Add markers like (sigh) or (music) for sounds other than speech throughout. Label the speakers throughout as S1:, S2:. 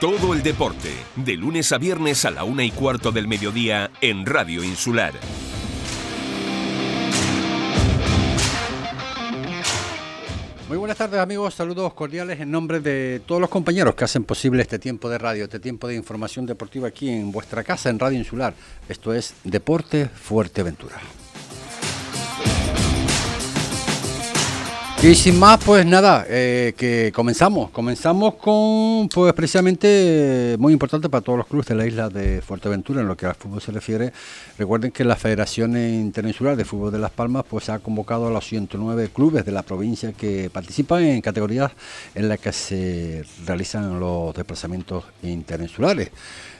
S1: Todo el deporte, de lunes a viernes a la una y cuarto del mediodía en Radio Insular.
S2: Muy buenas tardes amigos, saludos cordiales en nombre de todos los compañeros que hacen posible este tiempo de radio, este tiempo de información deportiva aquí en vuestra casa en Radio Insular. Esto es Deporte Fuerteventura. Y sin más, pues nada, eh, que comenzamos. Comenzamos con, pues precisamente, muy importante para todos los clubes de la isla de Fuerteventura en lo que al fútbol se refiere. Recuerden que la Federación Interinsular de Fútbol de Las Palmas, pues ha convocado a los 109 clubes de la provincia que participan en categorías en las que se realizan los desplazamientos interinsulares.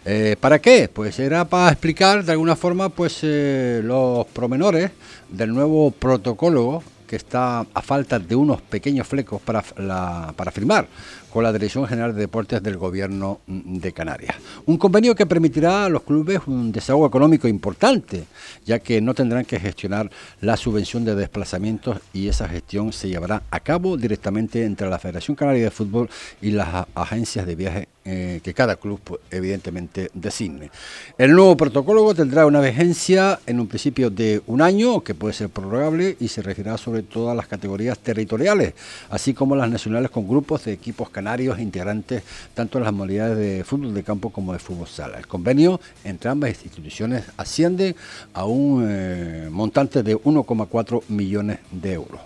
S2: Eh, ¿Para qué? Pues era para explicar de alguna forma, pues eh, los promenores del nuevo protocolo que está a falta de unos pequeños flecos para, para firmar con la Dirección General de Deportes del Gobierno de Canarias. Un convenio que permitirá a los clubes un desahogo económico importante, ya que no tendrán que gestionar la subvención de desplazamientos y esa gestión se llevará a cabo directamente entre la Federación Canaria de Fútbol y las agencias de viaje eh, que cada club pues, evidentemente designe. El nuevo protocolo tendrá una vigencia en un principio de un año, que puede ser prorrogable, y se regirá sobre todas las categorías territoriales, así como las nacionales con grupos de equipos canarios integrantes tanto en las modalidades de fútbol de campo como de fútbol sala. El convenio entre ambas instituciones asciende a un eh, montante de 1,4 millones de euros.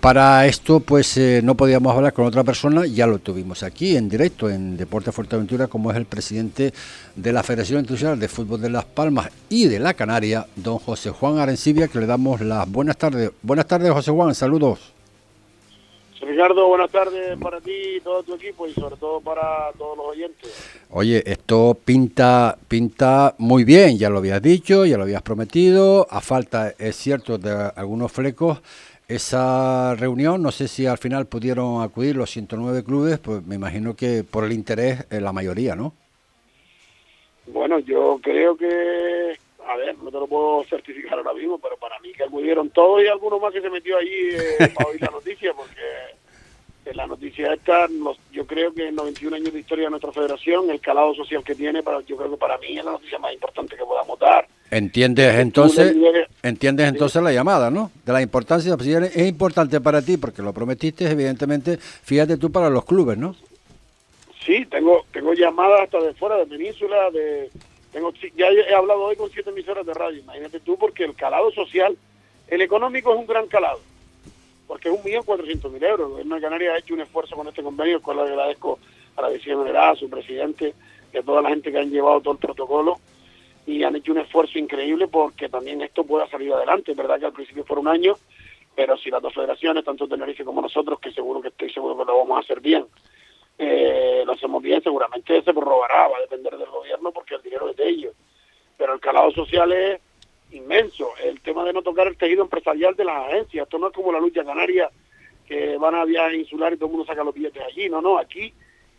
S2: Para esto, pues eh, no podíamos hablar con otra persona, ya lo tuvimos aquí en directo en Deporte Fuerteventura, como es el presidente de la Federación Internacional de Fútbol de Las Palmas y de la Canaria, don José Juan Arencibia, que le damos las buenas tardes. Buenas tardes, José Juan, saludos.
S3: Ricardo, buenas tardes para ti y todo tu equipo y sobre todo para todos los oyentes.
S2: Oye, esto pinta pinta muy bien, ya lo habías dicho, ya lo habías prometido, a falta, es cierto, de algunos flecos esa reunión, no sé si al final pudieron acudir los 109 clubes, pues me imagino que por el interés eh, la mayoría, ¿no?
S3: Bueno, yo creo que, a ver, no te lo puedo (laughs) certificar ahora mismo, pero para mí que acudieron todos y algunos más que se metió allí eh, (laughs) para oír la noticia, porque en la noticia esta, yo creo que en 91 años de historia de nuestra federación, el calado social que tiene, para, yo creo que para mí es la noticia más importante que podamos dar
S2: Entiendes entonces, entiendes entonces la llamada, ¿no? De la importancia, pues, es importante para ti porque lo prometiste, evidentemente, fíjate tú para los clubes, ¿no?
S3: Sí, tengo tengo llamadas hasta de fuera de península, de ya he hablado hoy con siete emisoras de radio, imagínate tú, porque el calado social, el económico es un gran calado, porque es un millón cuatrocientos mil euros. El gobierno de Canarias ha hecho un esfuerzo con este convenio, el cual agradezco a la decisión general, a su presidente y a toda la gente que han llevado todo el protocolo y han hecho un esfuerzo increíble porque también esto pueda salir adelante. Es verdad que al principio fue un año, pero si las dos federaciones, tanto Tenerife como nosotros, que seguro que estoy seguro que lo vamos a hacer bien, eh, lo hacemos bien, seguramente se prorrogará, va a depender del gobierno porque el dinero es de ellos. Pero el calado social es inmenso. El tema de no tocar el tejido empresarial de las agencias, esto no es como la lucha canaria, que van a viajes insulares y todo el mundo saca los billetes allí. No, no, aquí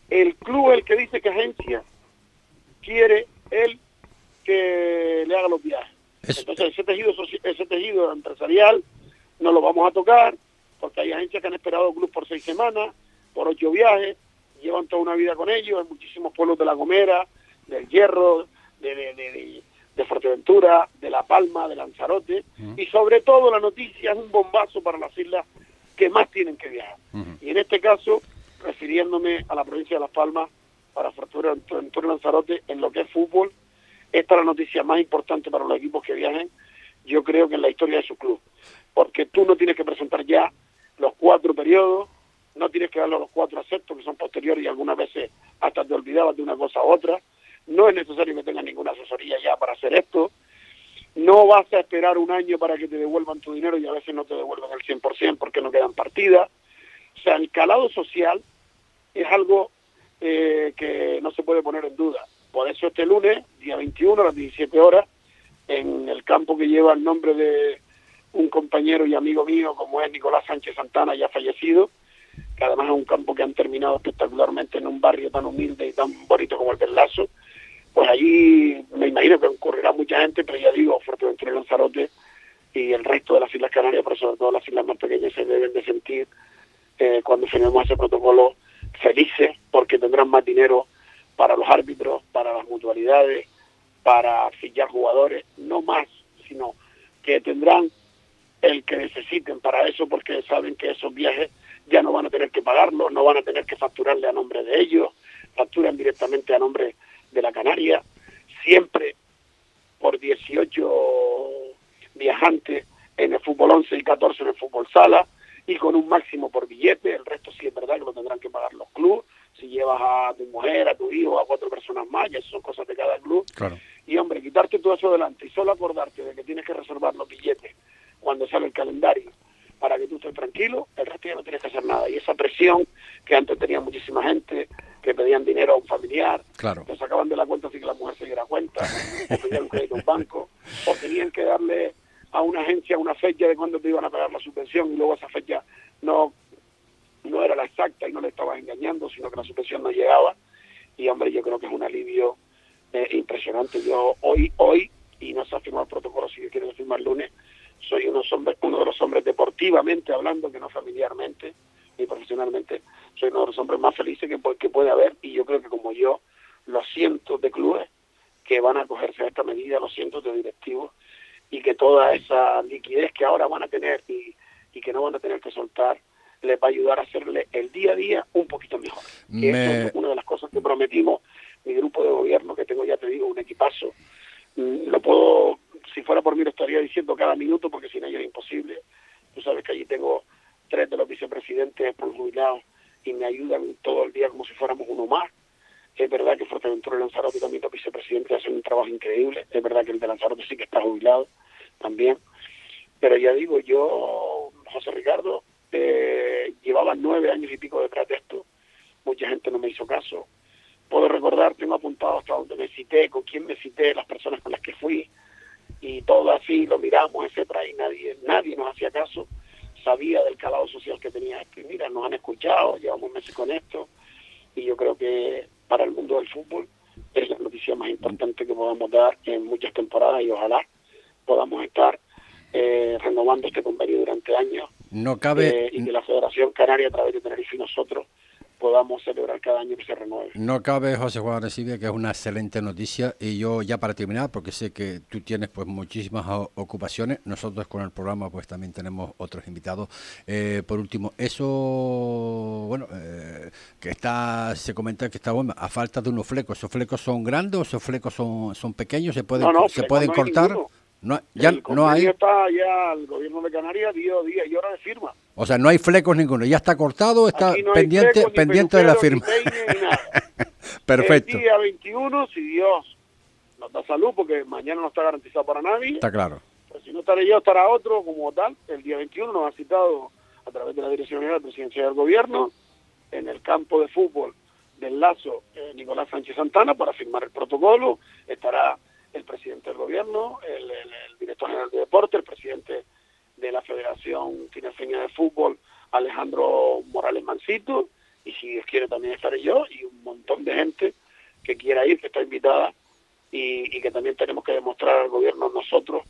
S3: el club es el que dice que agencia quiere el que le haga los viajes. Entonces ese tejido, ese tejido empresarial no lo vamos a tocar porque hay agencias que han esperado club por seis semanas, por ocho viajes, llevan toda una vida con ellos, en muchísimos pueblos de La Gomera, del Hierro, de, de, de, Fuerteventura, de La Palma, de Lanzarote, y sobre todo la noticia es un bombazo para las islas que más tienen que viajar. Y en este caso, refiriéndome a la provincia de Las Palmas, para Fuerteventura y Lanzarote, en lo que es fútbol, esta es la noticia más importante para los equipos que viajen, yo creo que en la historia de su club. Porque tú no tienes que presentar ya los cuatro periodos, no tienes que darle los cuatro aceptos que son posteriores y algunas veces hasta te olvidabas de una cosa u otra. No es necesario que tengas ninguna asesoría ya para hacer esto. No vas a esperar un año para que te devuelvan tu dinero y a veces no te devuelven el 100% porque no quedan partidas. O sea, el calado social es algo eh, que no se puede poner en duda. Por eso este lunes, día 21, a las 17 horas, en el campo que lleva el nombre de un compañero y amigo mío, como es Nicolás Sánchez Santana, ya fallecido, además es un campo que han terminado espectacularmente en un barrio tan humilde y tan bonito como el del Lazo, pues allí me imagino que ocurrirá mucha gente, pero ya digo, Fuerteventura y Lanzarote y el resto de las Islas Canarias, pero sobre todo las islas más pequeñas, se deben de sentir eh, cuando firmemos ese protocolo felices porque tendrán más dinero para los árbitros, para las mutualidades, para fichar jugadores, no más, sino que tendrán el que necesiten para eso porque saben que esos viajes ya no van a tener que pagarlos, no van a tener que facturarle a nombre de ellos, facturan directamente a nombre de la Canaria, siempre por 18 viajantes en el fútbol 11 y 14 en el fútbol sala y con un máximo por billete, el resto sí es verdad que lo tendrán que pagar los clubes, si llevas a tu mujer, a tu hijo, a cuatro personas más, ya son cosas de cada club. Y hombre, quitarte todo eso delante y solo acordarte de que tienes que reservar los billetes cuando sale el calendario para que tú estés tranquilo, el resto ya no tienes que hacer nada. Y esa presión que antes tenía muchísima gente, que pedían dinero a un familiar,
S2: claro.
S3: que sacaban de la cuenta sin que la mujer se diera cuenta, (laughs) o pedían un crédito a un banco, o tenían que darle a una agencia una fecha de cuándo te iban a pagar la subvención y luego esa fecha no no era la exacta y no le estabas engañando, sino que la subvención no llegaba. Y hombre, yo creo que es un alivio eh, impresionante. Yo hoy, hoy, y no se ha firmado el protocolo, si quieren firmar el lunes, soy uno, uno de los hombres deportivamente hablando, que no familiarmente ni profesionalmente, soy uno de los hombres más felices que, que puede haber y yo creo que como yo, los cientos de clubes que van a acogerse a esta medida, los cientos de directivos y que toda esa liquidez que ahora van a tener y, y que no van a tener que soltar, les va a ayudar a hacerle el día a día un poquito mejor. Y eso es una de las cosas que prometimos mi grupo de gobierno, que tengo ya te digo un equipazo. Mm, lo puedo, si fuera por mí lo estaría diciendo cada minuto, porque sin ellos es imposible. Tú sabes que allí tengo tres de los vicepresidentes por jubilados y me ayudan todo el día como si fuéramos uno más. Es verdad que Fuerteventura y Lanzarote también los vicepresidentes hacen un trabajo increíble. Es verdad que el de Lanzarote sí que está jubilado también. Pero ya digo, yo, José Ricardo, eh, llevaba nueve años y pico detrás de esto. Mucha gente no me hizo caso. Puedo recordar, tengo apuntado hasta donde me cité, con quién me cité, las personas con las que fui, y todo así, lo miramos, etcétera, y nadie, nadie nos hacía caso. Sabía del calado social que tenía esto. Y mira, nos han escuchado, llevamos meses con esto, y yo creo que para el mundo del fútbol es la noticia más importante que podamos dar en muchas temporadas y ojalá podamos estar eh, renovando este convenio durante años.
S2: No cabe.
S3: Eh, y que la Federación Canaria, a través de Tenerife y nosotros, podamos celebrar cada año que se renueve.
S2: No cabe, José Juan Recibia, que es una excelente noticia. Y yo, ya para terminar, porque sé que tú tienes pues muchísimas ocupaciones, nosotros con el programa pues también tenemos otros invitados. Eh, por último, eso, bueno, que está, se comenta que está bueno, a falta de unos flecos. ¿Esos flecos son grandes o esos flecos son, son pequeños? ¿Se pueden, ¿se pueden cortar?
S3: No, ya el no hay. está ya el gobierno de Canarias dio día y hora de firma.
S2: O sea, no hay flecos ninguno. Ya está cortado, está pendiente, pendiente de la firma. (laughs) Perfecto.
S3: El día 21, si Dios nos da salud, porque mañana no está garantizado para nadie.
S2: Está claro.
S3: Pues si no estaré yo, estará otro como tal. El día 21 nos ha citado a través de la Dirección General de Presidencia del Gobierno en el campo de fútbol del Lazo eh, Nicolás Sánchez Santana para firmar el protocolo. Estará el presidente del gobierno, el, director general de deporte, el presidente de la Federación Tinerfeña de Fútbol, Alejandro Morales Mancito, y si quiere también estaré yo y un montón de gente que quiera ir, que está invitada y, y que también tenemos que demostrar al gobierno nosotros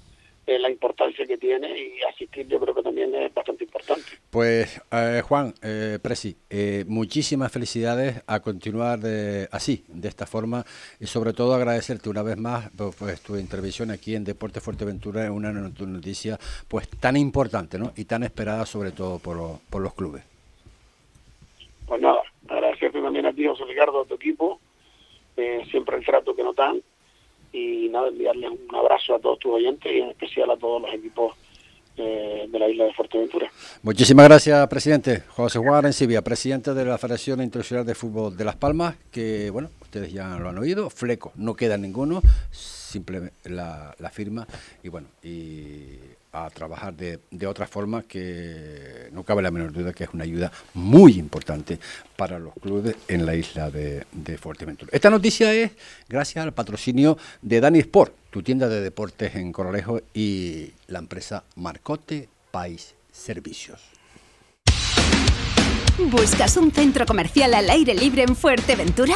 S3: eh, la importancia que tiene y asistir yo creo que también es bastante importante.
S2: Pues eh, Juan, eh, Presi, eh, muchísimas felicidades a continuar así, de esta forma y sobre todo agradecerte una vez más pues, pues tu intervención aquí en Deporte Fuerteventura en una noticia pues tan importante ¿no? y tan esperada sobre todo por, por los clubes.
S3: Pues nada, agradecerte también a ti, José Ricardo, a tu equipo, siempre el trato que nos dan y nada, enviarles un abrazo a todos tus oyentes y en especial a todos los equipos eh, de la isla de Fuerteventura.
S2: Muchísimas gracias, presidente. José Juan Arencibia, presidente de la Federación Internacional de Fútbol de Las Palmas, que, bueno, ustedes ya lo han oído, fleco, no queda ninguno, simplemente la, la firma y, bueno, y a trabajar de, de, otra forma que no cabe la menor duda que es una ayuda muy importante para los clubes en la isla de, Fuerteventura. Esta noticia es gracias al patrocinio de Dani Sport, tu tienda de deportes en Coralejo y la empresa Marcote País Servicios.
S4: ¿Buscas un centro comercial al aire libre en Fuerteventura?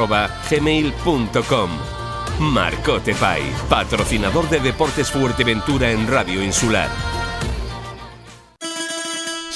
S1: gmail.com. Patrocinador de Deportes Fuerteventura en Radio Insular.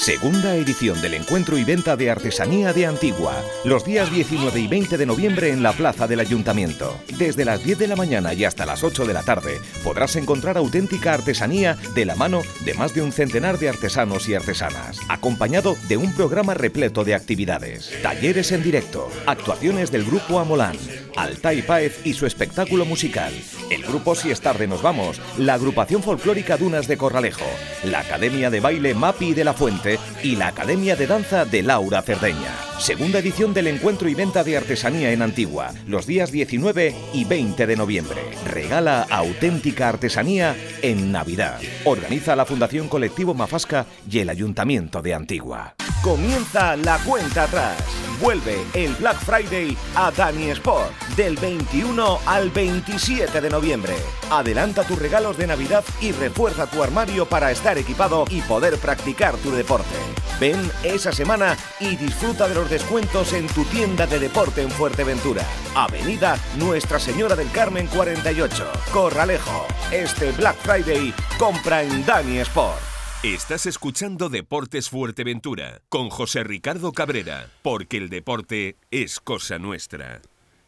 S5: Segunda edición del encuentro y venta de artesanía de Antigua, los días 19 y 20 de noviembre en la Plaza del Ayuntamiento. Desde las 10 de la mañana y hasta las 8 de la tarde podrás encontrar auténtica artesanía de la mano de más de un centenar de artesanos y artesanas, acompañado de un programa repleto de actividades, talleres en directo, actuaciones del grupo Amolán, Altai Paez y su espectáculo musical, el grupo Si es tarde nos vamos, la agrupación folclórica Dunas de Corralejo, la Academia de Baile Mapi de la Fuente y la Academia de Danza de Laura Cerdeña. Segunda edición del encuentro y venta de artesanía en Antigua, los días 19 y 20 de noviembre. Regala auténtica artesanía en Navidad. Organiza la Fundación Colectivo Mafasca y el Ayuntamiento de Antigua. Comienza la cuenta atrás. Vuelve el Black Friday a Dani Sport del 21 al 27 de noviembre. Adelanta tus regalos de Navidad y refuerza tu armario para estar equipado y poder practicar tu deporte. Ven esa semana y disfruta de los descuentos en tu tienda de deporte en Fuerteventura. Avenida Nuestra Señora del Carmen 48, Corralejo. Este Black Friday compra en Dani Sport.
S1: Estás escuchando Deportes Fuerteventura con José Ricardo Cabrera, porque el deporte es cosa nuestra.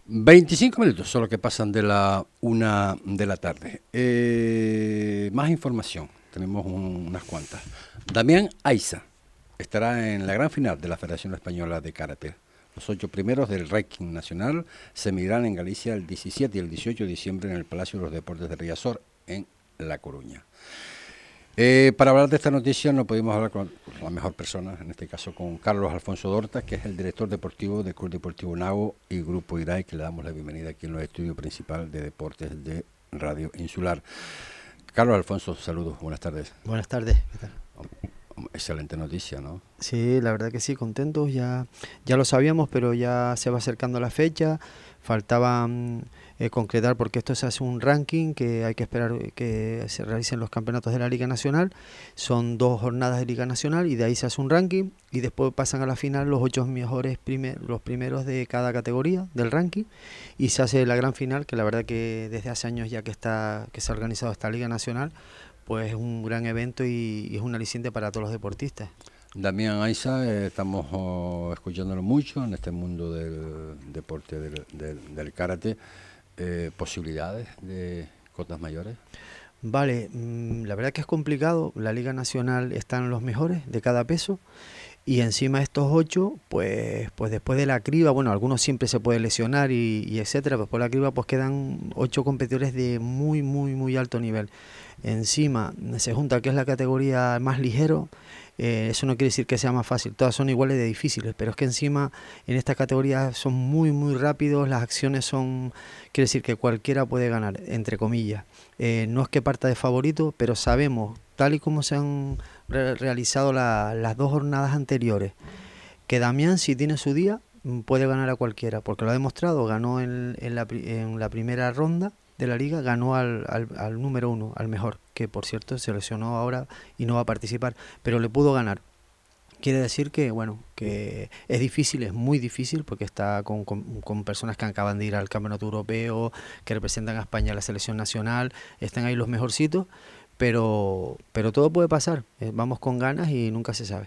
S2: 25 minutos solo que pasan de la una de la tarde. Eh, más información, tenemos unas cuantas. Damián Aiza estará en la gran final de la Federación Española de Karate. Los ocho primeros del ranking nacional se medirán en Galicia el 17 y el 18 de diciembre en el Palacio de los Deportes de Riazor, en La Coruña. Eh, para hablar de esta noticia no pudimos hablar con la mejor persona, en este caso con Carlos Alfonso Dorta, que es el director deportivo del Club Deportivo Nago y Grupo IRAI, que le damos la bienvenida aquí en los estudios principales de deportes de Radio Insular. Carlos Alfonso, saludos, buenas tardes.
S6: Buenas tardes, ¿qué tal?
S2: Excelente noticia, ¿no?
S6: Sí, la verdad que sí, contentos, ya, ya lo sabíamos, pero ya se va acercando la fecha, faltaban eh, concretar porque esto se hace un ranking que hay que esperar que se realicen los campeonatos de la Liga Nacional. Son dos jornadas de Liga Nacional y de ahí se hace un ranking y después pasan a la final los ocho mejores primer, los primeros de cada categoría del ranking y se hace la gran final que la verdad que desde hace años ya que está que se ha organizado esta Liga Nacional pues es un gran evento y, es un aliciente para todos los deportistas.
S2: Damián Aiza, eh, estamos oh, escuchándolo mucho en este mundo del deporte del, del karate. Eh, posibilidades de cotas mayores?
S6: Vale, mm, la verdad que es complicado. La Liga Nacional están los mejores de cada peso. Y encima estos ocho, pues, pues después de la criba, bueno, algunos siempre se pueden lesionar y, y etcétera, pues por la criba pues quedan ocho competidores de muy, muy, muy alto nivel. Encima se junta que es la categoría más ligero, eh, eso no quiere decir que sea más fácil, todas son iguales de difíciles, pero es que encima en esta categoría son muy, muy rápidos, las acciones son, quiere decir que cualquiera puede ganar, entre comillas. Eh, no es que parta de favorito, pero sabemos, tal y como se han realizado las dos jornadas anteriores, que Damián, si tiene su día, puede ganar a cualquiera, porque lo ha demostrado, ganó en la primera ronda de la liga ganó al, al, número uno, al mejor, que por cierto se lesionó ahora y no va a participar, pero le pudo ganar. Quiere decir que, bueno, que es difícil, es muy difícil, porque está con, con, personas que acaban de ir al Campeonato Europeo, que representan a España a la selección nacional, están ahí los mejorcitos, pero, pero todo puede pasar. Eh, vamos con ganas y nunca se sabe.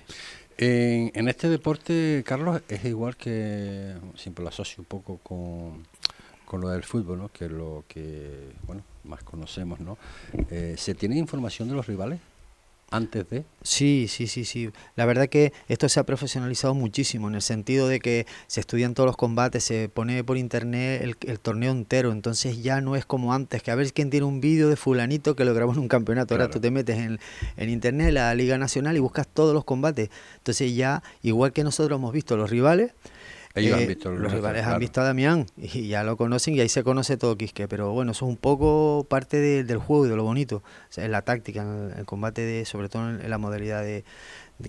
S2: En, en este deporte, Carlos, es igual que, siempre lo asocio un poco con con lo del fútbol, ¿no? que es lo que bueno más conocemos, ¿no? Eh, ¿Se tiene información de los rivales? antes de?
S6: Sí, sí, sí, sí. La verdad que esto se ha profesionalizado muchísimo en el sentido de que se estudian todos los combates, se pone por internet el, torneo entero, entonces ya no es como antes, que a ver quién tiene un vídeo de fulanito que lo grabó en un campeonato. Ahora tú te metes en, en internet, la Liga Nacional y buscas todos los combates. Entonces ya, igual que nosotros hemos visto los rivales,
S2: ellos han eh, visto
S6: los rivales han visto a Damián y ya lo conocen y ahí se conoce todo Quisque, pero bueno, eso es un poco parte del juego y de lo bonito, o sea, en la táctica, en el, combate, de, sobre todo en, la modalidad de,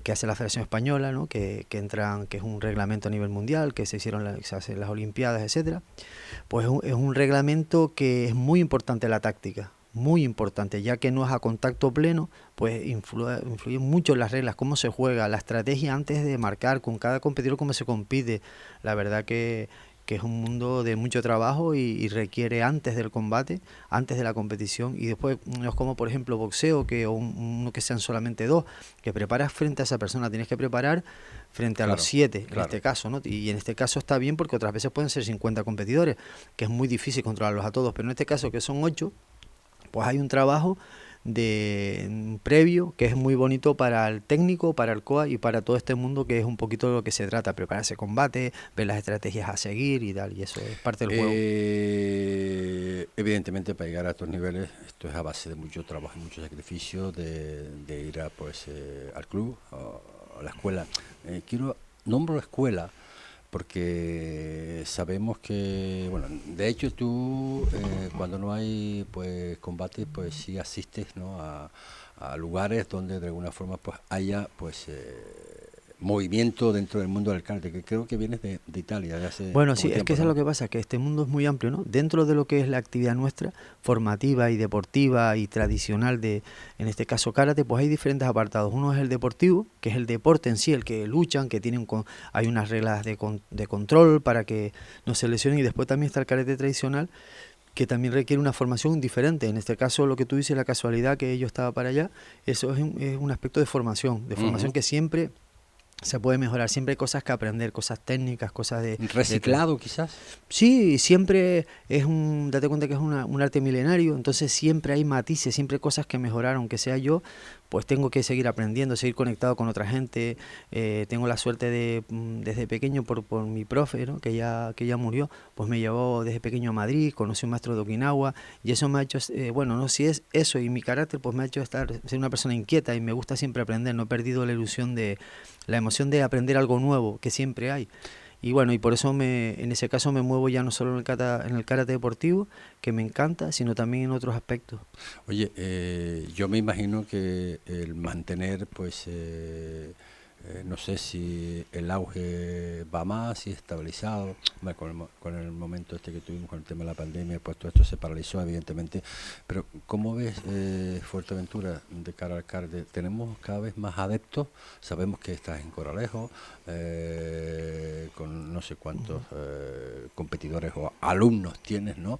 S6: que hace la Federación Española, ¿no? que, que, entran, que es un reglamento a nivel mundial, que se hicieron se hacen las Olimpiadas, etcétera, pues es un reglamento que es muy importante la táctica muy importante, ya que no es a contacto pleno, pues influye, influye, mucho las reglas, cómo se juega, la estrategia antes de marcar, con cada competidor cómo se compite. La verdad que, que es un mundo de mucho trabajo y, requiere antes del combate, antes de la competición, y después no es como por ejemplo boxeo, que uno que sean solamente dos, que preparas frente a esa persona, tienes que preparar frente a los siete, en este caso, ¿no? Y en este caso está bien porque otras veces pueden ser 50 competidores, que es muy difícil controlarlos a todos, pero en este caso que son ocho, pues hay un trabajo de previo que es muy bonito para el técnico, para el COA y para todo este mundo que es un poquito de lo que se trata, prepararse combate, ver las estrategias a seguir y tal, y eso es parte del juego.
S2: Eh, evidentemente para llegar a estos niveles esto es a base de mucho trabajo y mucho sacrificio de, ir a, pues, eh, al club, a, a la escuela. Eh, quiero, nombro escuela porque sabemos que, bueno, de hecho tú eh, cuando no hay pues combate, pues sí asistes ¿no? a, a lugares donde de alguna forma pues haya pues eh, movimiento dentro del mundo del karate, que creo que vienes de, Italia. De hace
S6: bueno, sí, es que eso es lo que pasa, que este mundo es muy amplio, ¿no? Dentro de lo que es la actividad nuestra, formativa y deportiva y tradicional de, en este caso, karate, pues hay diferentes apartados. Uno es el deportivo, que es el deporte en sí, el que luchan, que tienen con, hay unas reglas de, de control para que no se lesionen, y después también está el karate tradicional, que también requiere una formación diferente. En este caso, lo que tú dices, la casualidad que yo estaba para allá, eso es un, aspecto de formación, de formación que siempre se puede mejorar. Siempre hay cosas que aprender, cosas técnicas, cosas de...
S2: ¿Reciclado quizás?
S6: Sí, siempre es un... Date cuenta que es un arte milenario, entonces siempre hay matices, siempre hay cosas que mejorar, aunque sea yo, pues tengo que seguir aprendiendo, seguir conectado con otra gente. Eh, tengo la suerte de, mm, desde pequeño, por, por mi profe, que, ya, que ya murió, pues me llevó desde pequeño a Madrid, conocí a un maestro de Okinawa, y eso me ha hecho, eh, bueno, no si es eso y mi carácter, pues me ha hecho estar, ser una persona inquieta y me gusta siempre aprender, no he perdido la ilusión de, la emoción de aprender algo nuevo, que siempre hay. Y bueno, y por eso me, en ese caso me muevo ya no solo en el, kata, en el karate deportivo, que me encanta, sino también en otros aspectos.
S2: Oye, eh, yo me imagino que el mantener, pues, eh, eh, no sé si el auge va más, si estabilizado, con el, con el momento este que tuvimos con el tema de la pandemia, pues todo esto se paralizó evidentemente, pero ¿cómo ves eh, Fuerteventura de cara al CARDE? ¿Tenemos cada vez más adeptos? Sabemos que estás en Coralejo, eh, con no sé cuántos competidores o alumnos tienes, ¿no?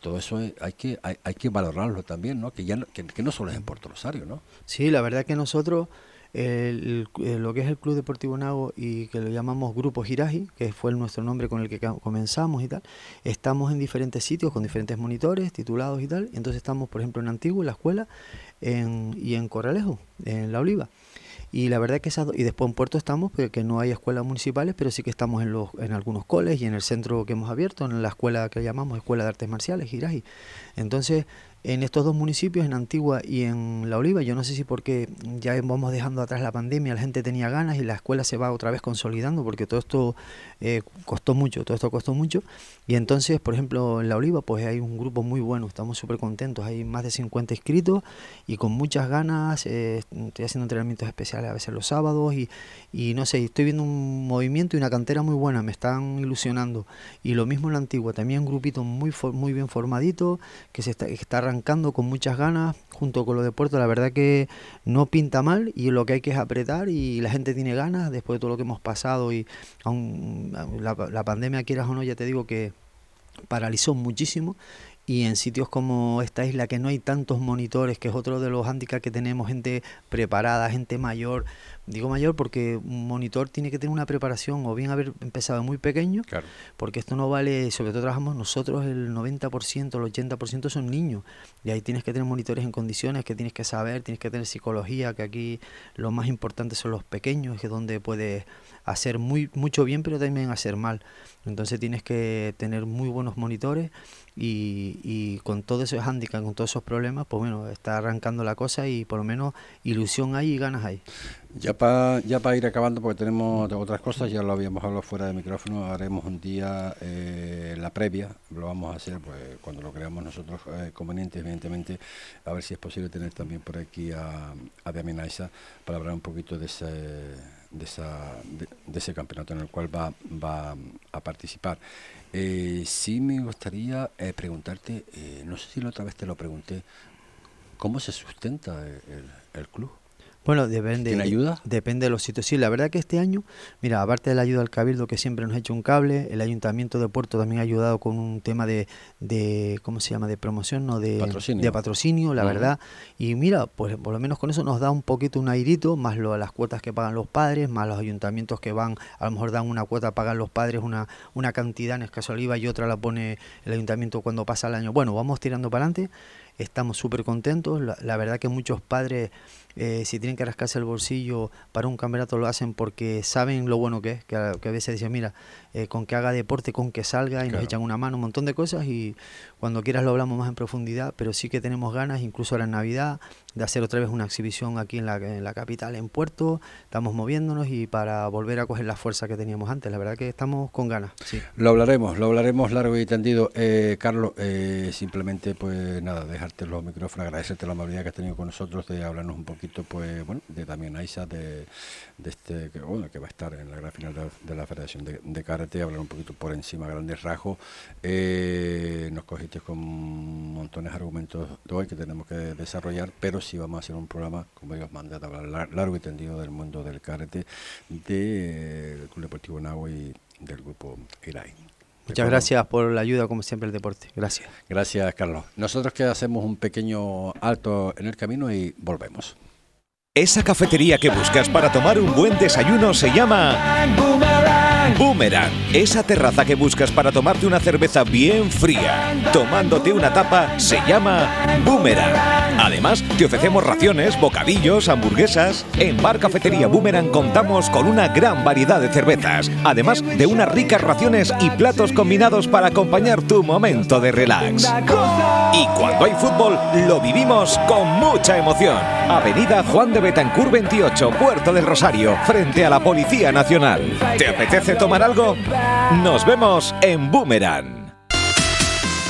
S2: todo eso hay que hay, hay, que valorarlo también, ¿no? Que ya no, que, que no solo es en Puerto Rosario, ¿no?
S6: Sí, la verdad que nosotros el, lo que es el Club Deportivo Nago y que lo llamamos Grupo Giraji, que fue nuestro nombre con el que comenzamos y tal, estamos en diferentes sitios con diferentes monitores titulados y tal. Entonces estamos, por ejemplo, en Antiguo, en la escuela, y en Corralejo, en La Oliva. Y la verdad que esas y después en Puerto estamos, que no hay escuelas municipales, pero sí que estamos en, los, en algunos coles y en el centro que hemos abierto, en la escuela que llamamos Escuela de Artes Marciales, Giraji. Entonces, en estos dos municipios, en Antigua y en La Oliva. Yo no sé si porque ya vamos dejando atrás la pandemia, la gente tenía ganas y la escuela se va otra vez consolidando porque todo esto eh, costó mucho, todo esto costó mucho. Y entonces, por ejemplo, en La Oliva pues hay un grupo muy bueno, estamos súper contentos, hay más de 50 inscritos y con muchas ganas, eh, estoy haciendo entrenamientos especiales a veces los sábados y, y no sé, estoy viendo un movimiento y una cantera muy buena, me están ilusionando. Y lo mismo en La Antigua, también un grupito muy, muy bien formadito que se está, está con muchas ganas junto con lo de Puerto. La verdad que no pinta mal y lo que hay que es apretar y la gente tiene ganas después de todo lo que hemos pasado y aún la, la pandemia, quieras o no, ya te digo que paralizó muchísimo y en sitios como esta isla que no hay tantos monitores, que es otro de los hándicaps que tenemos, gente preparada, gente mayor. Digo mayor porque un monitor tiene que tener una preparación o bien haber empezado muy pequeño, porque esto no vale, sobre todo trabajamos nosotros el 90%, el 80% son niños, y ahí tienes que tener monitores en condiciones, que tienes que saber, tienes que tener psicología, que aquí lo más importante son los pequeños, que es donde puedes hacer muy, mucho bien, pero también hacer mal. Entonces tienes que tener muy buenos monitores y, y con todos esos handicaps, con todos esos problemas, pues bueno, está arrancando la cosa y por lo menos ilusión hay y ganas hay.
S2: Ya para ya para ir acabando, porque tenemos otras cosas, ya lo habíamos hablado fuera de micrófono, haremos un día eh, la previa, lo vamos a hacer pues cuando lo creamos nosotros eh, conveniente, evidentemente, a ver si es posible tener también por aquí a, a para hablar un poquito de ese, de, esa, de, ese campeonato en el cual va, va a participar. Eh, sí me gustaría eh, preguntarte, no sé si la otra vez te lo pregunté, ¿cómo se sustenta el club?
S6: Bueno, depende.
S2: ¿Tiene ayuda?
S6: Depende de los sitios. Sí, la verdad que este año, mira, aparte de la ayuda del Cabildo que siempre nos ha hecho un cable, el Ayuntamiento de Puerto también ha ayudado con un tema de, de ¿cómo se llama? De promoción, ¿no? De
S2: patrocinio.
S6: De patrocinio, la verdad. Y mira, pues por lo menos con eso nos da un poquito un airito, más lo, las cuotas que pagan los padres, más los ayuntamientos que van, a lo mejor dan una cuota, pagan los padres una, una cantidad, en escaso IVA, y otra la pone el ayuntamiento cuando pasa el año. Bueno, vamos tirando para adelante estamos súper contentos. La, verdad que muchos padres, eh, si tienen que rascarse el bolsillo para un campeonato, lo hacen porque saben lo bueno que es. Que a, veces dicen, mira, eh, con que haga deporte, con que salga y nos echan una mano, un montón de cosas. Y cuando quieras lo hablamos más en profundidad, pero sí que tenemos ganas, incluso ahora en Navidad, de hacer otra vez una exhibición aquí en la, en la capital, en Puerto. Estamos moviéndonos y para volver a coger la fuerza que teníamos antes. La verdad que estamos con ganas. Sí.
S2: Lo hablaremos, lo hablaremos largo y tendido. Eh, Carlos, simplemente, pues nada, deja los micrófonos, agradecerte la amabilidad que has tenido con nosotros de hablarnos un poquito, pues, bueno, de también Aisa, de, de este, que, bueno, que va a estar en la gran final de, la Federación de, de, Hablar un poquito por encima, grandes rasgos. Eh, nos cogiste con montones de argumentos de hoy que tenemos que desarrollar, pero sí vamos a hacer un programa, como Dios manda, de hablar largo y tendido del mundo del karate, del de, Club Deportivo Nahua y del grupo IRAI.
S6: Muchas gracias por la ayuda, como siempre, el deporte. Gracias.
S2: Gracias, Carlos. Nosotros que hacemos un pequeño alto en el camino y volvemos.
S5: Esa cafetería que buscas para tomar un buen desayuno se llama Boomerang. Esa terraza que buscas para tomarte una cerveza bien fría, tomándote una tapa, se llama Boomerang. Además, te ofrecemos raciones, bocadillos, hamburguesas. En Bar Cafetería Boomerang contamos con una gran variedad de cervezas, además de unas ricas raciones y platos combinados para acompañar tu momento de relax. Y cuando hay fútbol, lo vivimos con mucha emoción. Avenida Juan de Betancur 28, Puerto del Rosario, frente a la Policía Nacional. ¿Te apetece tomar algo? Nos vemos en Boomerang.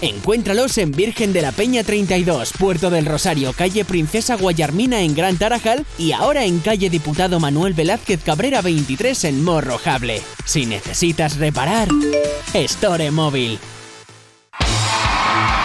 S7: Encuéntralos en Virgen de la Peña 32, Puerto del Rosario, calle Princesa Guayarmina en Gran Tarajal y ahora en calle Diputado Manuel Velázquez Cabrera 23 en Morrojable. Si necesitas reparar, Store Móvil.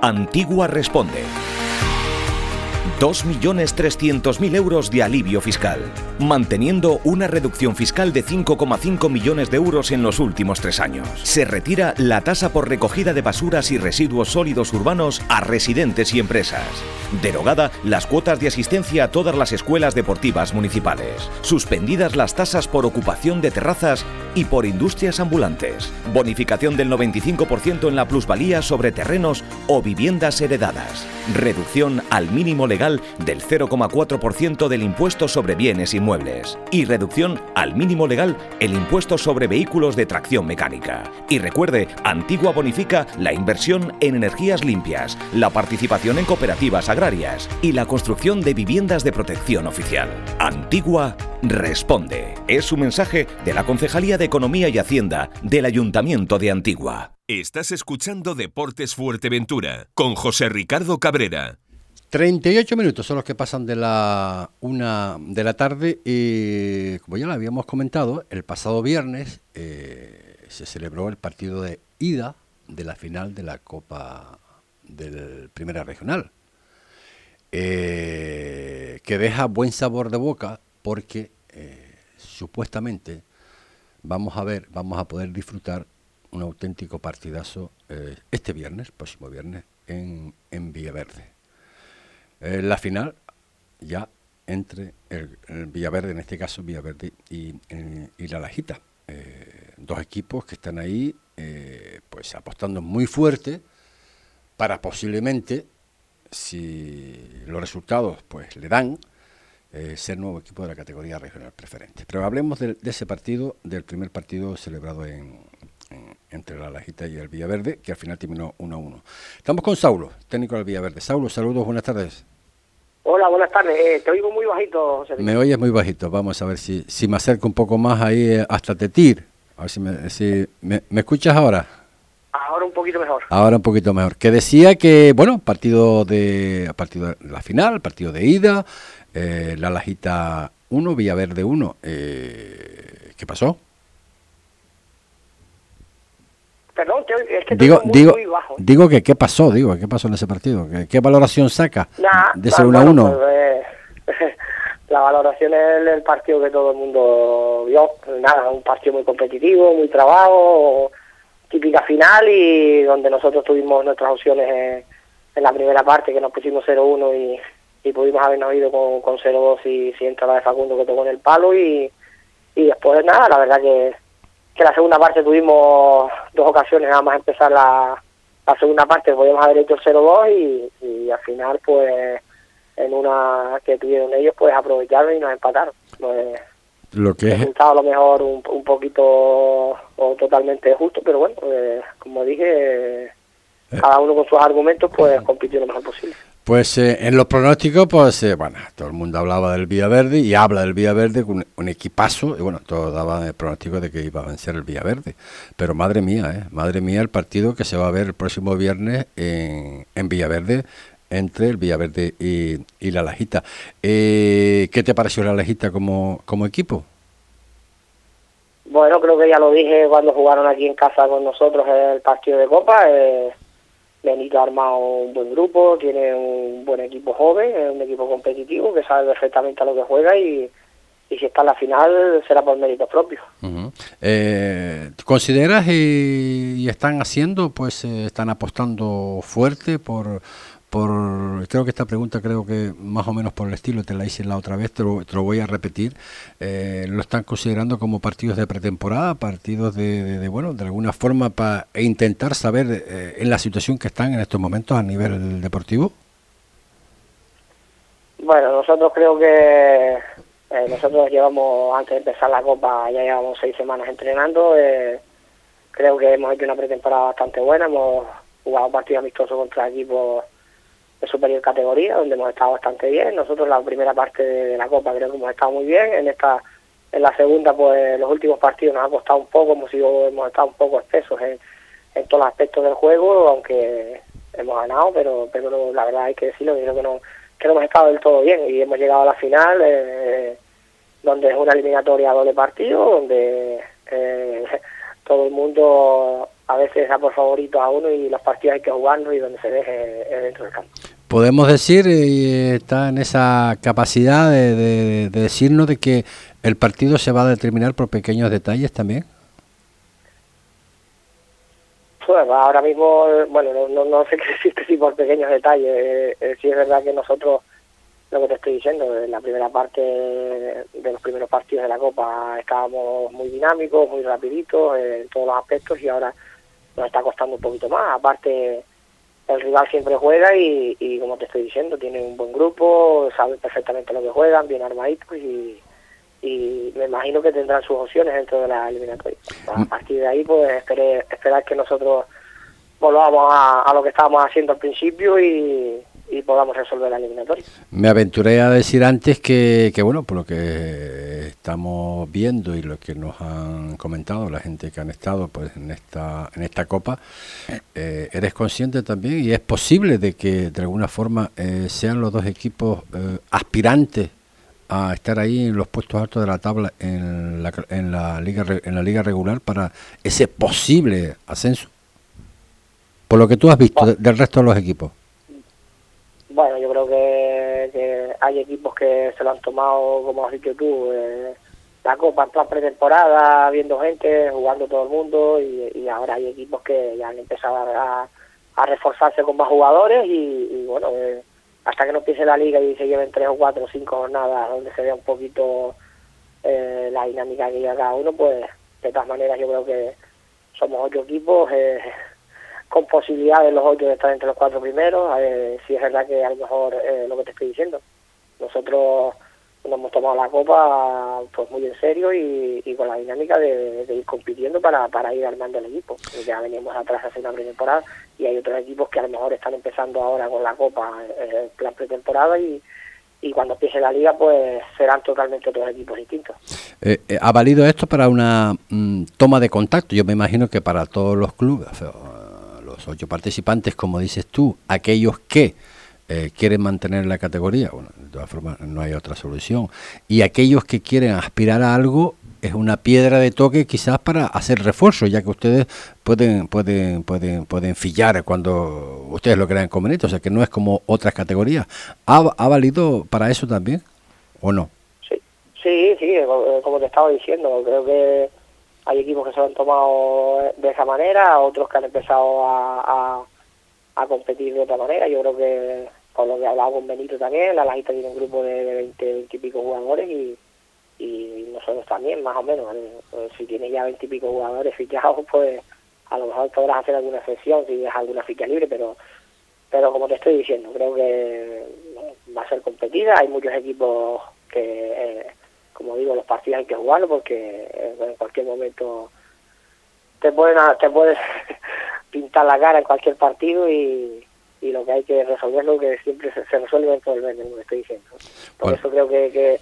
S5: Antigua responde. 2.300.000 euros de alivio fiscal, manteniendo una reducción fiscal de 5,5 millones de euros en los últimos tres años. Se retira la tasa por recogida de basuras y residuos sólidos urbanos a residentes y empresas. Derogada las cuotas de asistencia a todas las escuelas deportivas municipales. Suspendidas las tasas por ocupación de terrazas y por industrias ambulantes. Bonificación del 95% en la plusvalía sobre terrenos o viviendas heredadas. Reducción al mínimo legal del 0,4% del impuesto sobre bienes inmuebles y reducción al mínimo legal el impuesto sobre vehículos de tracción mecánica. Y recuerde, Antigua bonifica la inversión en energías limpias, la participación en cooperativas agrarias y la construcción de viviendas de protección oficial. Antigua responde. Es un mensaje de la Concejalía de Economía y Hacienda del Ayuntamiento de Antigua.
S1: Estás escuchando Deportes Fuerteventura con José Ricardo Cabrera.
S2: 38 minutos son los que pasan de la una de la tarde y como ya lo habíamos comentado, el pasado viernes eh, se celebró el partido de ida de la final de la Copa del Primera Regional, eh, que deja buen sabor de boca porque eh, supuestamente vamos a ver, vamos a poder disfrutar un auténtico partidazo este viernes, próximo viernes, en, en Villaverde. Eh, la final ya entre el, Villaverde, en este caso Villaverde y, y la Lajita. Eh, dos equipos que están ahí eh, pues apostando muy fuerte para posiblemente, si los resultados pues le dan, ser nuevo equipo de la categoría regional preferente. Pero hablemos de, ese partido, del primer partido celebrado en, entre la Lajita y el Villaverde, que al final terminó 1 a 1. Estamos con Saulo, técnico del Villaverde. Saulo, saludos, buenas tardes.
S8: Hola, buenas tardes. Eh, te oigo muy bajito, José.
S2: Me oyes muy bajito. Vamos a ver si, si me acerco un poco más ahí eh, hasta Tetir. A ver si, me, si me, escuchas ahora.
S8: Ahora un poquito mejor.
S2: Ahora un poquito mejor. Que decía que, bueno, partido de partido de la final, partido de ida, eh, La Lajita 1, Villaverde 1. Eh, ¿Qué pasó?
S8: Perdón, es que
S2: digo, digo, digo que qué pasó, digo, qué pasó en ese partido, qué, valoración saca de ser 1 a 1.
S8: Pues, eh, (laughs) la valoración es el partido que todo el mundo vio, nada, un partido muy competitivo, muy trabajo, típica final y donde nosotros tuvimos nuestras opciones en, la primera parte, que nos pusimos 0-1 y, pudimos habernos ido con, con 0-2 y si entra la de Facundo que tocó en el palo y, y después nada, la verdad que que la segunda parte tuvimos dos ocasiones nada más empezar la, la segunda parte, podíamos haber hecho el 0-2 y, y, al final pues en una que tuvieron ellos pues aprovecharon y nos empataron. Pues,
S2: lo que es
S8: a lo mejor un, un poquito o totalmente justo, pero bueno, pues, como dije, eh. cada uno con sus argumentos pues compitió lo mejor posible.
S2: Pues eh, en los pronósticos, pues eh, bueno, todo el mundo hablaba del Villaverde y habla del Villaverde con un, equipazo, y bueno, todos daban el pronóstico de que iba a vencer el Villaverde. Pero madre mía, eh, madre mía, el partido que se va a ver el próximo viernes en, en Villaverde entre el Villaverde y, y la Lajita. Eh, ¿Qué te pareció la Lajita como, como equipo?
S8: Bueno, creo que ya lo dije cuando jugaron aquí en casa con nosotros el partido de Copa. Eh Benito ha armado un buen grupo, tiene un buen equipo joven, es un equipo competitivo que sabe perfectamente a lo que juega y, y si está en la final será por méritos propios.
S2: Eh, ¿Consideras y, están haciendo, pues eh, están apostando fuerte por, por creo que esta pregunta creo que más o menos por el estilo te la hice la otra vez te lo, voy a repetir. Eh, lo están considerando como partidos de pretemporada partidos de, bueno de alguna forma para intentar saber eh, en la situación que están en estos momentos a nivel deportivo.
S8: Bueno nosotros creo que eh, nosotros llevamos antes de empezar la copa ya llevamos seis semanas entrenando creo que hemos hecho una pretemporada bastante buena hemos jugado partidos amistosos contra equipos de superior categoría, donde hemos estado bastante bien. Nosotros la primera parte de la Copa creo que hemos estado muy bien. En esta en la segunda, pues los últimos partidos nos ha costado un poco, hemos, sido, hemos estado un poco espesos en, todos los aspectos del juego, aunque hemos ganado, pero pero la verdad hay que decirlo, creo que no, que no hemos estado del todo bien y hemos llegado a la final, eh, donde es una eliminatoria a doble partido, donde eh, (laughs) todo el mundo a veces da por favorito a uno y los partidos hay que jugarlos y donde se deje dentro del campo.
S2: Podemos decir, y está en esa capacidad de, decirnos de que el partido se va a determinar por pequeños detalles también.
S8: Pues ahora mismo, bueno, no, no, sé (laughs) qué decirte si por pequeños detalles. Eh, eh, sí es verdad que nosotros, lo que te estoy diciendo, en la primera parte de los primeros partidos de la Copa estábamos muy dinámicos, muy rapiditos en todos los aspectos y ahora nos está costando un poquito más. Aparte, el rival siempre juega y, y como te estoy diciendo, tiene un buen grupo, saben perfectamente lo que juegan, bien armaditos y, y me imagino que tendrán sus opciones dentro de la eliminatoria. A partir de ahí, pues esperé, esperar que nosotros volvamos a, a lo que estábamos haciendo al principio y, y podamos resolver la eliminatoria.
S2: Me aventuré a decir antes que, que, bueno, por lo que estamos viendo y lo que nos han comentado la gente que han estado pues en esta en esta copa, eh, eres consciente también y es posible de que de alguna forma eh, sean los dos equipos eh, aspirantes a estar ahí en los puestos altos de la tabla en la, en la liga en la liga regular para ese posible ascenso. Por lo que tú has visto del resto de los equipos.
S8: Bueno, yo creo que, hay equipos que se lo han tomado, como has dicho tú, eh, la Copa en plan pretemporada, viendo gente, jugando todo el mundo, y, ahora hay equipos que ya han empezado a, a reforzarse con más jugadores, y, y bueno, eh, hasta que no empiece la liga y se lleven tres o cuatro o cinco jornadas donde se vea un poquito eh, la dinámica que lleva cada uno, pues de todas maneras yo creo que somos ocho equipos. Eh, con posibilidades los ocho de estar entre los cuatro primeros, eh, si es verdad que a lo mejor eh, lo que te estoy diciendo. Nosotros nos hemos tomado la copa pues muy en serio y, y con la dinámica de, ir compitiendo para, para ir armando el equipo. Ya veníamos atrás hace una pretemporada y hay otros equipos que a lo mejor están empezando ahora con la copa eh, en plan pretemporada y, y cuando empiece la liga pues serán totalmente otros equipos distintos.
S2: Eh, eh, ¿Ha valido esto para una mm, toma de contacto? Yo me imagino que para todos los clubes, ocho participantes, como dices tú, aquellos que eh, quieren mantener la categoría, bueno, de todas formas no hay otra solución, y aquellos que quieren aspirar a algo es una piedra de toque quizás para hacer refuerzo, ya que ustedes pueden pueden pueden pueden fillar cuando ustedes lo crean conveniente, o sea que no es como otras categorías. ¿Ha, ha valido para eso también o no?
S8: Sí, sí, sí, como te estaba diciendo, creo que hay equipos que se lo han tomado de esa manera, otros que han empezado a, a, competir de otra manera. Yo creo que, con lo que hablaba con Benito también, la Lajita tiene un grupo de 20, 20 y pico jugadores y, y nosotros también, más o menos. Pues, si tiene ya 20 y pico jugadores fichados, pues a lo mejor podrás hacer alguna excepción si dejas alguna ficha libre, pero pero como te estoy diciendo, creo que va a ser competida. Hay muchos equipos que... Eh, como digo, los partidos hay que jugarlo porque en cualquier momento te pueden, te puedes (laughs) pintar la cara en cualquier partido y, y lo que hay que resolverlo que siempre se, se resuelve dentro del verde, como estoy diciendo. Por bueno. eso creo que, que,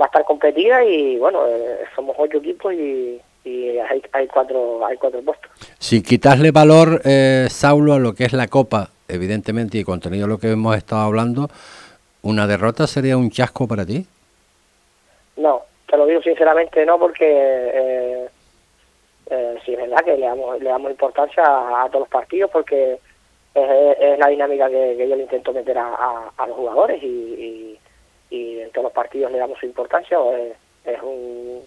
S8: va a estar competida y bueno, eh, somos ocho equipos y, y hay, hay, cuatro hay cuatro puestos.
S2: Si quitasle valor, eh, Saulo, a lo que es la Copa, evidentemente, y contenido a lo que hemos estado hablando, ¿una derrota sería un chasco para ti?
S8: No, te lo digo sinceramente no, porque eh, eh, sí es verdad que le damos, le damos importancia a, todos los partidos, porque es, la dinámica que, yo le intento meter a, los jugadores y, en todos los partidos le damos su importancia. Es, es un,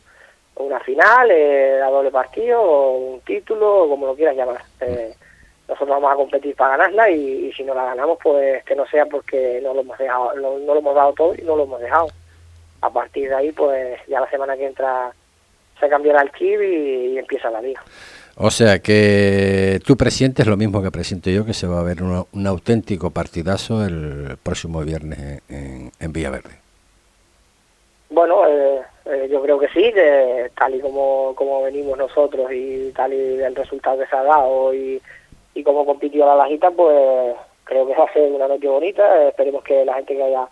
S8: una final, es a doble partido, o un título, o como lo quieras llamar. Eh, nosotros vamos a competir para ganarla y, y, si no la ganamos, pues que no sea porque no lo hemos dejado, no, no lo hemos dado todo y no lo hemos dejado a partir de ahí, pues ya la semana que entra se cambiará el chip y, y empieza la liga.
S2: O sea que tú presientes lo mismo que presiento yo, que se va a ver un, un auténtico partidazo el próximo viernes en, en Villaverde.
S8: Bueno, eh, eh, yo creo que sí, que tal y como, como venimos nosotros y tal y el resultado que se ha dado y, y cómo compitió la lajita, pues creo que va a ser una noche bonita. Esperemos que la gente que haya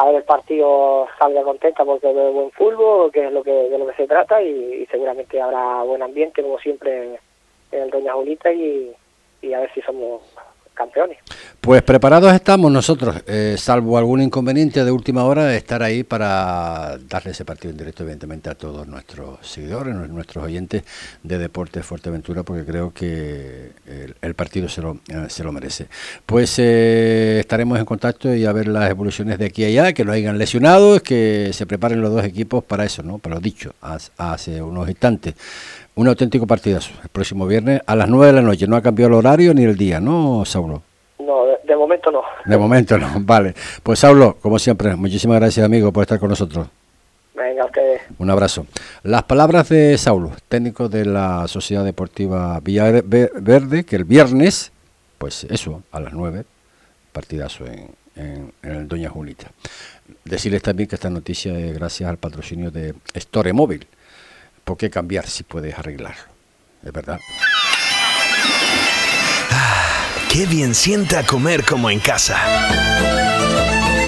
S8: a ver el partido salga contenta porque ve buen fútbol, que es lo que de lo que se trata y, seguramente habrá buen ambiente como siempre en el Doña Julita y a ver si somos
S2: Pues preparados estamos nosotros, eh, salvo algún inconveniente de última hora, de estar ahí para darle ese partido en directo, evidentemente, a todos nuestros seguidores, nuestros oyentes de Deportes Fuerteventura, porque creo que el, partido se lo, eh, se lo merece. Pues eh, estaremos en contacto y a ver las evoluciones de aquí a allá, que no hayan lesionado, que se preparen los dos equipos para eso, ¿no? Para lo dicho hace unos instantes. Un auténtico partidazo el próximo viernes a las 9 de la noche. No ha cambiado el horario ni el día, ¿no, Saulo?
S8: No, de, de, momento no.
S2: De momento no, (laughs) vale. Pues Saulo, como siempre, muchísimas gracias, amigo, por estar con nosotros.
S8: Venga, ustedes.
S2: Un abrazo. Las palabras de Saulo, técnico de la Sociedad Deportiva Villaverde, que el viernes pues eso, a las 9, partidazo en, en, el Doña Julita. Decirles también que esta noticia es gracias al patrocinio de Store Móvil. ¿Por qué cambiar si puedes arreglarlo? Es verdad.
S9: Ah, qué bien sienta comer como en casa.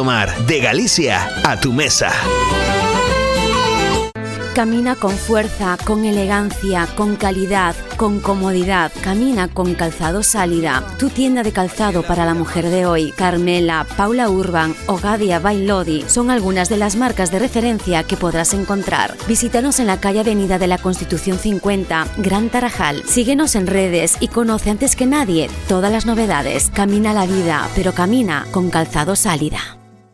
S9: De Galicia a tu mesa.
S10: Camina con fuerza, con elegancia, con calidad, con comodidad. Camina con Calzado Sálida, tu tienda de calzado para la mujer de hoy. Carmela, Paula Urban o Gadia Bailodi son algunas de las marcas de referencia que podrás encontrar. Visítanos en la calle Avenida de la Constitución 50, Gran Tarajal. Síguenos en redes y conoce antes que nadie todas las novedades. Camina la vida, pero camina con Calzado Sálida.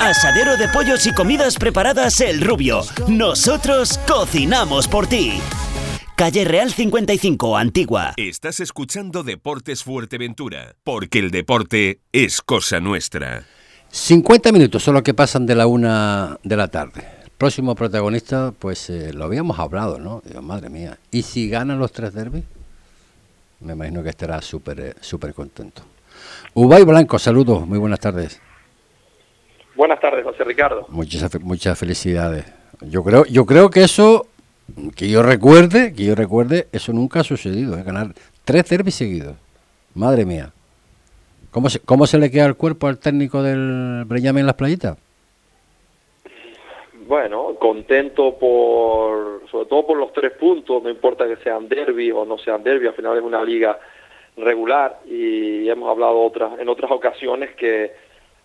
S11: Asadero de pollos y comidas preparadas El Rubio. Nosotros cocinamos por ti. Calle Real 55, Antigua.
S1: Estás escuchando Deportes Fuerteventura, porque el deporte es cosa nuestra.
S2: 50 minutos son los que pasan de la una de la tarde. El próximo protagonista, pues eh, lo habíamos hablado, ¿no? madre mía. ¿Y si ganan los tres derbis? Me imagino que estará súper eh, súper contento. Ubay Blanco, saludos, muy buenas tardes.
S12: Buenas tardes, José Ricardo.
S2: Muchas, muchas felicidades. Yo creo, yo creo que eso que yo recuerde, que yo recuerde, eso nunca ha sucedido, ¿eh? ganar tres derbis seguidos. Madre mía. ¿Cómo se, ¿Cómo se le queda el cuerpo al técnico del Breñame en las playitas?
S12: Bueno, contento por, sobre todo por los tres puntos, no importa que sean derby o no sean derby, al final es una liga regular y hemos hablado otras, en otras ocasiones que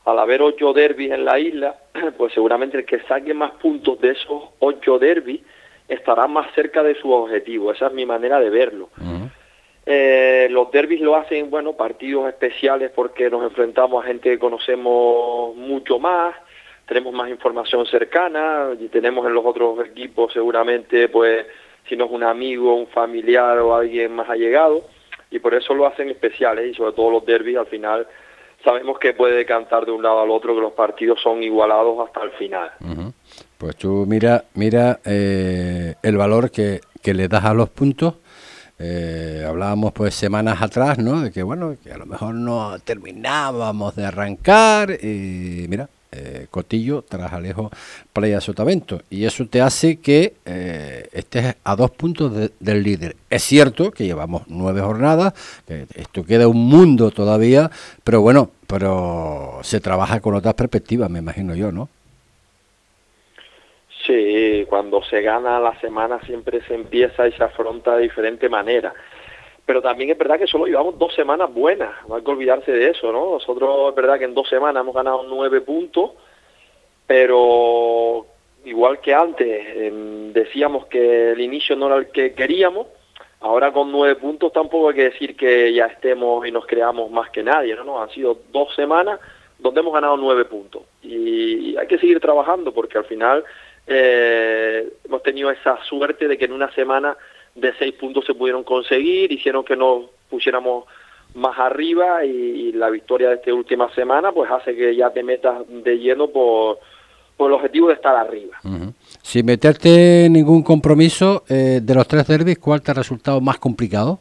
S12: al haber ocho derbis en la isla, (clears throat) pues seguramente el que saque más puntos de esos ocho derbis estará más cerca de su objetivo. Esa es mi manera de verlo. Eh, los derbis lo hacen, bueno, partidos especiales porque nos enfrentamos a gente que conocemos mucho más, tenemos más información cercana y tenemos en los otros equipos seguramente, pues, si no es un amigo, un familiar o alguien más allegado, y por eso lo hacen especiales y sobre todo los derbis al final sabemos que puede cantar de un lado al otro, que los partidos son igualados hasta el final.
S2: Pues tú mira, mira eh, el valor que, le das a los puntos. Eh, hablábamos pues semanas atrás, ¿no? De que bueno, que a lo mejor no terminábamos de arrancar y mira, eh, Cotillo tras Alejo Playa Sotavento y eso te hace que estés a dos puntos del líder. Es cierto que llevamos nueve jornadas, esto queda un mundo todavía, pero bueno, pero se trabaja con otras perspectivas, me imagino yo, ¿no?
S12: Sí, cuando se gana la semana siempre se empieza y se afronta de diferente manera. Pero también es verdad que solo llevamos dos semanas buenas, no hay que olvidarse de eso, ¿no? Nosotros es verdad que en dos semanas hemos ganado nueve puntos, pero igual que antes em, decíamos que el inicio no era el que queríamos, ahora con nueve puntos tampoco hay que decir que ya estemos y nos creamos más que nadie, ¿no? no han sido dos semanas donde hemos ganado nueve puntos y hay que seguir trabajando porque al final eh, hemos tenido esa suerte de que en una semana de seis puntos se pudieron conseguir, hicieron que nos pusiéramos más arriba y, la victoria de esta última semana pues hace que ya te metas de lleno por, por el objetivo de estar arriba.
S2: Sin meterte ningún compromiso, eh, de los tres derbis, ¿cuál te ha resultado más complicado?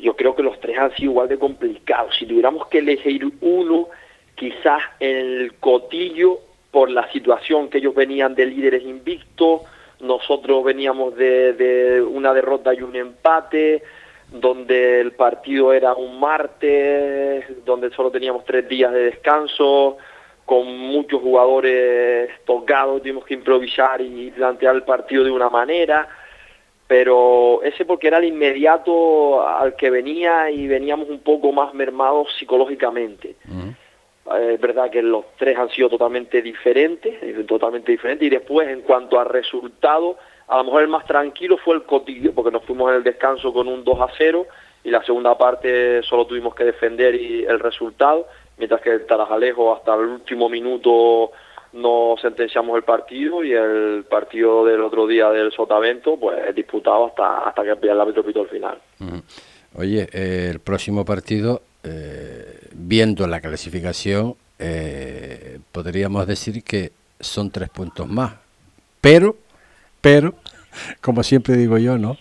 S12: Yo creo que los tres han sido igual de complicados. Si tuviéramos que elegir uno, quizás el Cotillo por la situación que ellos venían de líderes invictos, nosotros veníamos de, una derrota y un empate, donde el partido era un martes, donde solo teníamos tres días de descanso, con muchos jugadores tocados, tuvimos que improvisar y plantear el partido de una manera, pero ese porque era el inmediato al que venía y veníamos un poco más mermados psicológicamente. Eh, es verdad que los tres han sido totalmente diferentes, eh, totalmente diferentes, y después en cuanto a resultado, a lo mejor el más tranquilo fue el Cotillo, porque nos fuimos en el descanso con un 2 a 0 y la segunda parte solo tuvimos que defender y el resultado, mientras que el Tarajalejo hasta el último minuto no sentenciamos el partido y el partido del otro día del Sotavento pues disputado hasta hasta que el árbitro pitó el final.
S2: Oye, eh, el próximo partido, eh, viendo la clasificación, eh, podríamos decir que son tres puntos más, pero, pero, como siempre digo yo, ¿no?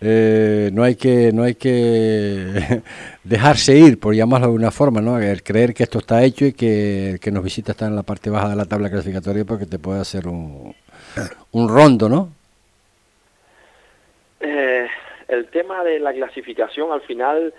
S2: Eh, no hay que no hay que (laughs) dejarse ir, por llamarlo de una forma, ¿no? El creer que esto está hecho y que el que nos visita está en la parte baja de la tabla clasificatoria porque te puede hacer un, un rondo, ¿no?
S12: Eh, el tema de la clasificación, al final,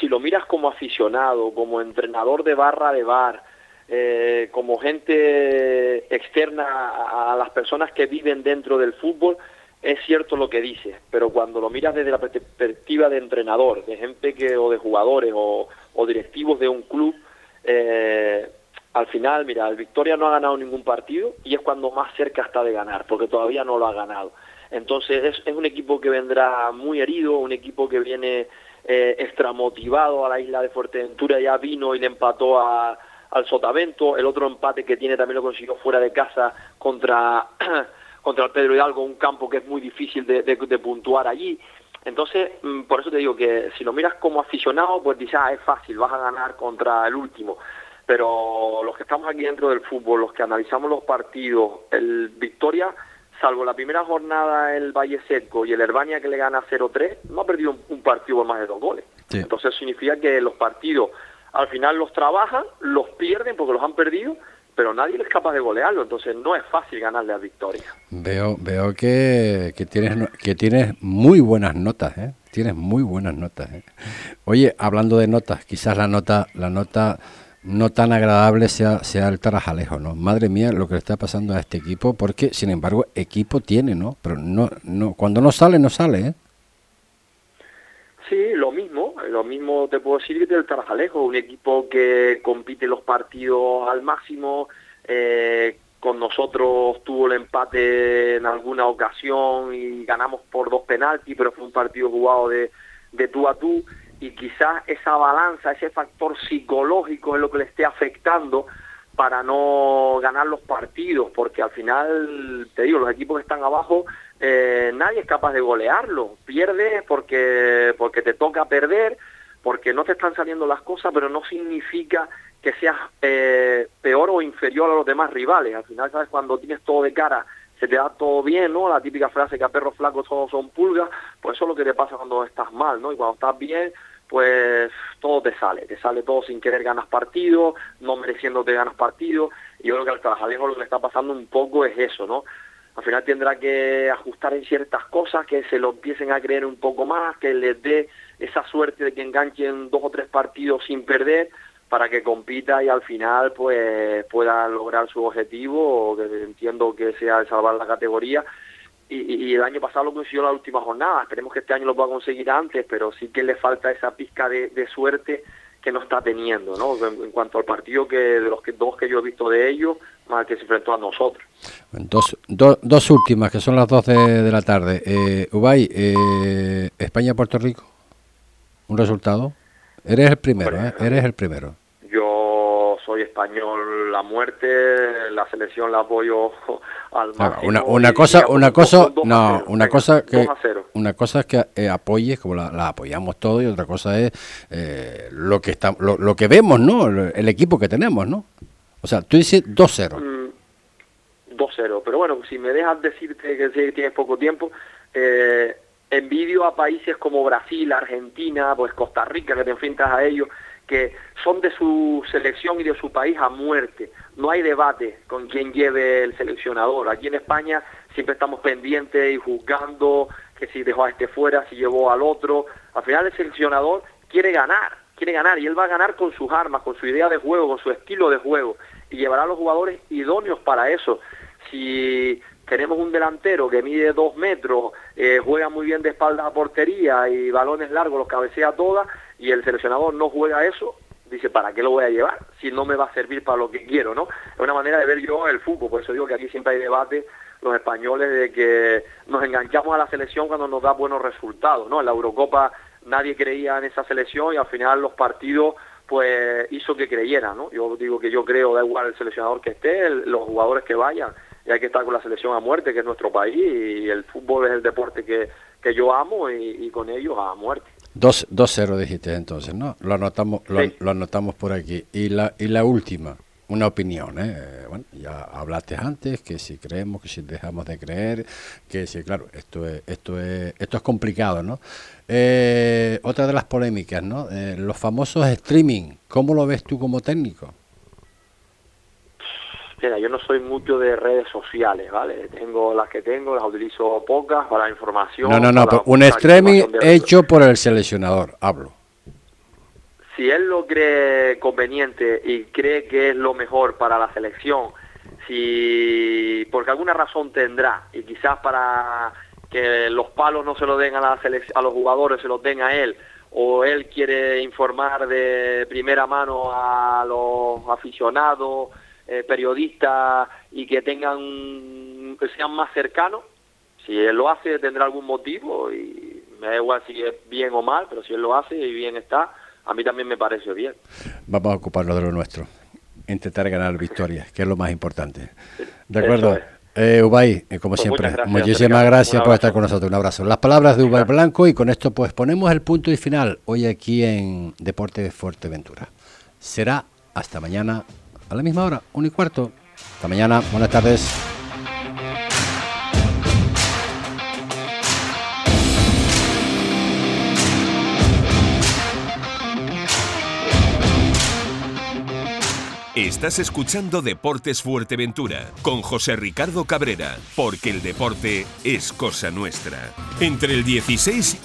S12: si lo miras como aficionado, como entrenador de barra de bar, eh, como gente externa a, las personas que viven dentro del fútbol, es cierto lo que dices, pero cuando lo miras desde la perspectiva de entrenador, de gente que o de jugadores o, directivos de un club, eh, al final, mira, el Victoria no ha ganado ningún partido y es cuando más cerca está de ganar, porque todavía no lo ha ganado. Entonces es, un equipo que vendrá muy herido, un equipo que viene eh, extramotivado a la isla de Fuerteventura, ya vino y le empató al Sotavento, el otro empate que tiene también lo consiguió fuera de casa contra (clears throat) contra el Pedro Hidalgo, un campo que es muy difícil de, puntuar allí. Entonces, mm, por eso te digo que si lo miras como aficionado, pues dices, ah, es fácil, vas a ganar contra el último. Pero los que estamos aquí dentro del fútbol, los que analizamos los partidos, el Victoria, salvo la primera jornada el Valle Seco y el Herbania que le gana 0-3, no ha perdido un, partido por más de dos goles. Entonces significa que los partidos al final los trabajan, los pierden porque los han perdido pero nadie es capaz de golearlo, entonces no es fácil ganarle a Victoria.
S2: Veo, veo que, que tienes que tienes muy buenas notas, ¿eh? Tienes muy buenas notas. ¿eh? Oye, hablando de notas, quizás la nota, la nota no tan agradable sea, sea el Tarajalejo, ¿no? Madre mía, lo que le está pasando a este equipo, porque sin embargo equipo tiene, ¿no? Pero no, no, cuando no sale, no sale, ¿eh?
S12: Sí, lo mismo, lo mismo te puedo decir que del Tarajalejo, un equipo que compite los partidos al máximo, eh, con nosotros tuvo el empate en alguna ocasión y ganamos por dos penaltis, pero fue un partido jugado de, de tú a tú y quizás esa balanza, ese factor psicológico es lo que le esté afectando para no ganar los partidos, porque al final, te digo, los equipos que están abajo eh, nadie es capaz de golearlo. Pierde porque, porque te toca perder, porque no te están saliendo las cosas, pero no significa que seas eh, peor o inferior a los demás rivales. Al final, ¿sabes? Cuando tienes todo de cara, se te da todo bien, ¿no? La típica frase que a perros flacos todos son pulgas, pues eso es lo que te pasa cuando estás mal, ¿no? Y cuando estás bien, pues todo te sale, te sale todo sin querer ganas partido, no mereciéndote ganas partido, y yo creo que al Trabajalejo lo que le está pasando un poco es eso, ¿no? al final tendrá que ajustar en ciertas cosas, que se lo empiecen a creer un poco más, que les dé esa suerte de que enganchen dos o tres partidos sin perder para que compita y al final pues pueda lograr su objetivo, que entiendo que sea el salvar la categoría. Y, el año pasado lo consiguió en la última jornada, esperemos que este año lo pueda conseguir antes, pero sí que le falta esa pizca de, de suerte que no está teniendo, ¿no? En, cuanto al partido que de los que, dos que yo he visto de ellos, más que se enfrentó a nosotros.
S2: Dos, dos últimas, que son las 12 de la tarde. Eh, Ubay, eh, España-Puerto Rico, un resultado. Eres el primero, ¿eh? Eres el primero
S12: soy español la muerte, la selección la apoyo al.
S2: Una, una cosa, una cosa, no, una cosa que una cosa es que eh, apoyes como la, apoyamos todos y otra cosa es eh, lo que está, lo, que vemos, ¿no? El, equipo que tenemos, ¿no? O sea, tú dices 2-0.
S12: 2-0, mm, pero bueno, si me dejas decirte que tienes poco tiempo, eh, envidio a países como Brasil, Argentina, pues Costa Rica, que te enfrentas a ellos, que son de su selección y de su país a muerte. No hay debate con quién lleve el seleccionador. Aquí en España siempre estamos pendientes y juzgando que si dejó a este fuera, si llevó al otro. Al final el seleccionador quiere ganar, quiere ganar y él va a ganar con sus armas, con su idea de juego, con su estilo de juego. y llevará a los jugadores idóneos para eso. Si tenemos un delantero que mide dos metros, eh, juega muy bien de espaldas a portería y balones largos, los cabecea todas, y el seleccionador no juega eso, dice, ¿para qué lo voy a llevar? Si no me va a servir para lo que quiero, ¿no? Es una manera de ver yo el fútbol, por eso digo que aquí siempre hay debate los españoles de que nos enganchamos a la selección cuando nos da buenos resultados, ¿no? En la Eurocopa nadie creía en esa selección y al final los partidos pues hizo que creyera, ¿no? Yo digo que yo creo, da igual el seleccionador que esté, los jugadores que vayan, y hay que estar con la selección a muerte, que es nuestro país, y el fútbol es el deporte que, que yo amo y, con ellos a muerte.
S2: 2-0 dijiste entonces, ¿no? Lo anotamos, lo, lo, anotamos por aquí. Y la, y la última, una opinión, ¿eh? Bueno, ya hablaste antes que si creemos, que si dejamos de creer, que si, claro, esto es, esto es, esto es complicado, ¿no? Eh, otra de las polémicas, ¿no? Eh, los famosos streaming, ¿cómo lo ves tú como técnico?
S12: Mira, yo no soy mucho de redes sociales, ¿vale? Tengo las que tengo, las utilizo pocas para información.
S2: No, no, no, un streaming hecho por el seleccionador, hablo
S12: si él lo cree conveniente y cree que es lo mejor para la selección, si porque alguna razón tendrá y quizás para que los palos no se lo den a, la a los jugadores, se los den a él, o él quiere informar de primera mano a los aficionados, eh, periodistas y que tengan que sean más cercanos, si él lo hace tendrá algún motivo y me da igual si es bien o mal, pero si él lo hace y bien está, a mí también me parece bien.
S2: Vamos a ocuparnos de lo nuestro, intentar ganar victorias, que es lo más importante. De acuerdo. Eh, Ubay, eh, como pues siempre, muchísimas gracias por estar con nosotros. Un abrazo. Las palabras de Ubay Blanco y con esto pues ponemos el punto y final hoy aquí en Deporte de Fuerteventura. Será hasta mañana a la misma hora, un y cuarto. Hasta mañana, buenas tardes.
S1: Estás escuchando Deportes Fuerteventura con José Ricardo Cabrera, porque el deporte es cosa nuestra. Entre el 16